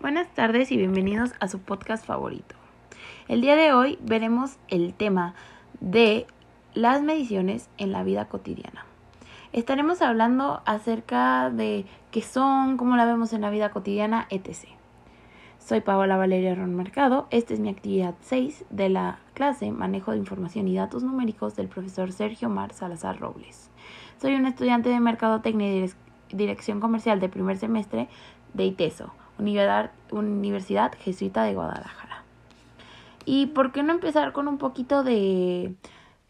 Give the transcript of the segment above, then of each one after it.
Buenas tardes y bienvenidos a su podcast favorito. El día de hoy veremos el tema de las mediciones en la vida cotidiana. Estaremos hablando acerca de qué son, cómo la vemos en la vida cotidiana, etc. Soy Paola Valeria Ron Mercado. Esta es mi actividad 6 de la clase Manejo de Información y Datos Numéricos del profesor Sergio Mar Salazar Robles. Soy un estudiante de Mercadotecnia y Dirección Comercial de primer semestre de ITESO, Universidad Jesuita de Guadalajara. ¿Y por qué no empezar con un poquito de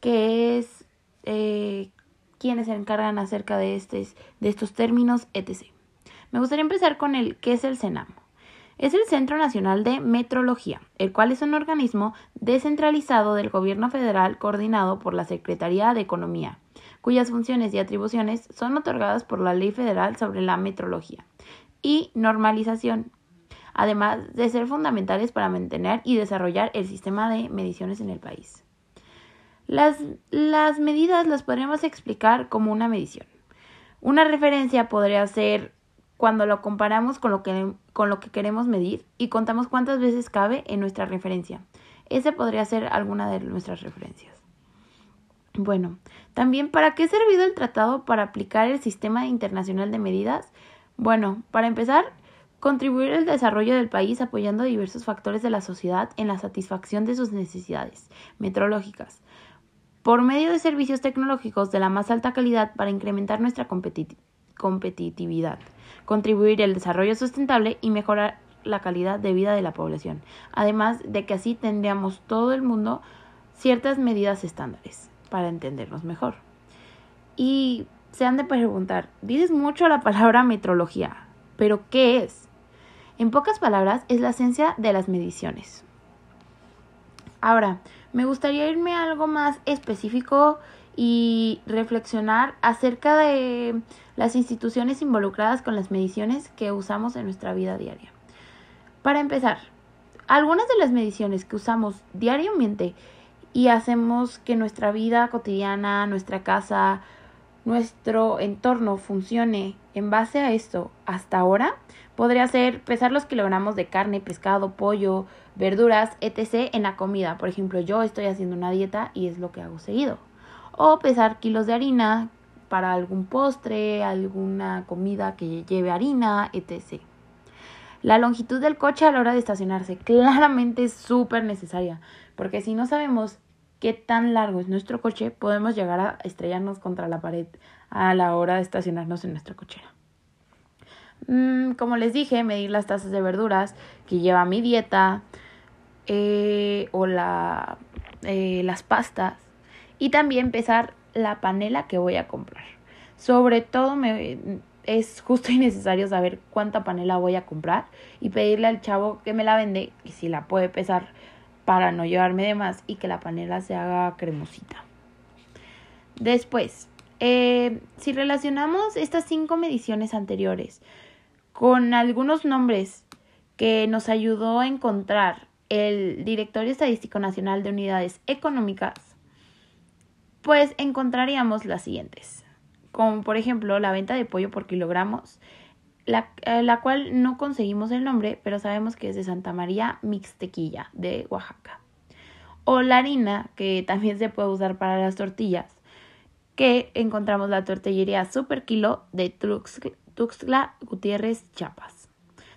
qué es, eh, quiénes se encargan acerca de, estos, de estos términos, etc. Me gustaría empezar con el qué es el CENAM. Es el Centro Nacional de Metrología, el cual es un organismo descentralizado del gobierno federal coordinado por la Secretaría de Economía, cuyas funciones y atribuciones son otorgadas por la Ley Federal sobre la Metrología y normalización, además de ser fundamentales para mantener y desarrollar el sistema de mediciones en el país. Las, las medidas las podríamos explicar como una medición. Una referencia podría ser cuando lo comparamos con lo, que, con lo que queremos medir y contamos cuántas veces cabe en nuestra referencia. Ese podría ser alguna de nuestras referencias. Bueno, también, ¿para qué ha servido el tratado para aplicar el sistema internacional de medidas? Bueno, para empezar, contribuir al desarrollo del país apoyando diversos factores de la sociedad en la satisfacción de sus necesidades metrológicas, por medio de servicios tecnológicos de la más alta calidad para incrementar nuestra competitividad, contribuir al desarrollo sustentable y mejorar la calidad de vida de la población, además de que así tendríamos todo el mundo ciertas medidas estándares para entendernos mejor. Y se han de preguntar, dices mucho la palabra metrología, pero ¿qué es? En pocas palabras, es la esencia de las mediciones. Ahora, me gustaría irme a algo más específico y reflexionar acerca de las instituciones involucradas con las mediciones que usamos en nuestra vida diaria. Para empezar, algunas de las mediciones que usamos diariamente y hacemos que nuestra vida cotidiana, nuestra casa, nuestro entorno funcione en base a esto hasta ahora, podría ser pesar los kilogramos de carne, pescado, pollo, verduras, etc. en la comida. Por ejemplo, yo estoy haciendo una dieta y es lo que hago seguido. O pesar kilos de harina para algún postre, alguna comida que lleve harina, etc. La longitud del coche a la hora de estacionarse claramente es súper necesaria, porque si no sabemos qué tan largo es nuestro coche, podemos llegar a estrellarnos contra la pared a la hora de estacionarnos en nuestra cochera. Mm, como les dije, medir las tazas de verduras que lleva mi dieta eh, o la, eh, las pastas y también pesar la panela que voy a comprar. Sobre todo me, es justo y necesario saber cuánta panela voy a comprar y pedirle al chavo que me la vende y si la puede pesar para no llevarme de más y que la panela se haga cremosita. Después, eh, si relacionamos estas cinco mediciones anteriores con algunos nombres que nos ayudó a encontrar el Directorio Estadístico Nacional de Unidades Económicas, pues encontraríamos las siguientes, como por ejemplo la venta de pollo por kilogramos, eh, la, cual no conseguimos el nombre, pero sabemos que es de Santa María Mixtequilla, de Oaxaca. O la harina, que también se puede usar para las tortillas, que encontramos la tortillería Super Kilo de Tuxtla Gutiérrez, Chiapas.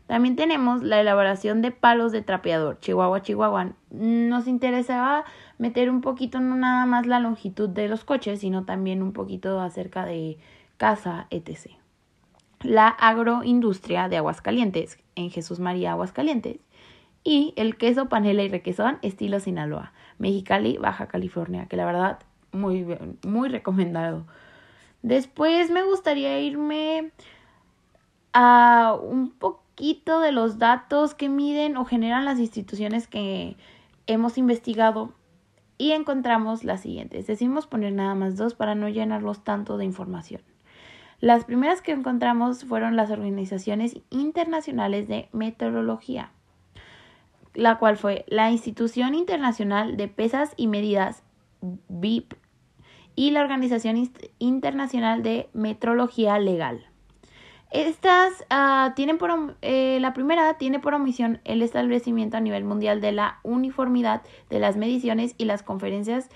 También tenemos la elaboración de palos de trapeador, Chihuahua, Chihuahua. Nos interesaba meter un poquito no nada más la longitud de los coches, sino también un poquito acerca de casa, etc la agroindustria de Aguascalientes en Jesús María Aguascalientes y el queso panela y requesón estilo Sinaloa, Mexicali, Baja California, que la verdad muy muy recomendado. Después me gustaría irme a un poquito de los datos que miden o generan las instituciones que hemos investigado y encontramos las siguientes. Decimos poner nada más dos para no llenarlos tanto de información. Las primeras que encontramos fueron las organizaciones internacionales de meteorología, la cual fue la Institución Internacional de Pesas y Medidas, BIP, y la Organización Internacional de Metrología Legal. Estas uh, tienen por eh, la primera tiene por omisión el establecimiento a nivel mundial de la uniformidad de las mediciones y las conferencias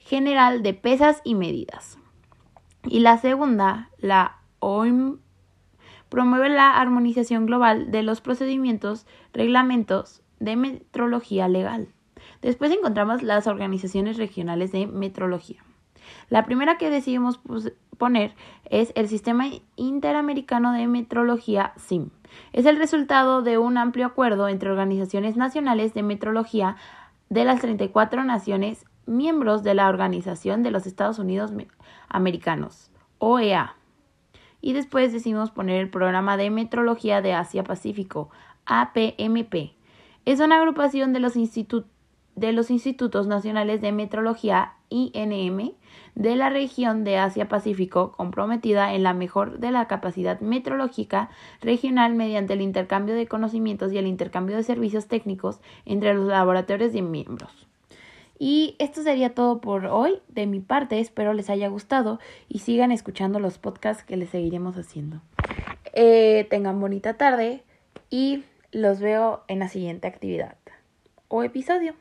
general de pesas y medidas. Y la segunda, la OIM, promueve la armonización global de los procedimientos, reglamentos de metrología legal. Después encontramos las organizaciones regionales de metrología. La primera que decidimos poner es el Sistema Interamericano de Metrología SIM. Es el resultado de un amplio acuerdo entre organizaciones nacionales de metrología de las 34 naciones miembros de la Organización de los Estados Unidos Americanos, OEA. Y después decidimos poner el Programa de Metrología de Asia-Pacífico, APMP. Es una agrupación de los institutos de los Institutos Nacionales de Metrología INM de la región de Asia-Pacífico comprometida en la mejor de la capacidad metrológica regional mediante el intercambio de conocimientos y el intercambio de servicios técnicos entre los laboratorios de miembros. Y esto sería todo por hoy de mi parte, espero les haya gustado y sigan escuchando los podcasts que les seguiremos haciendo. Eh, tengan bonita tarde y los veo en la siguiente actividad o episodio.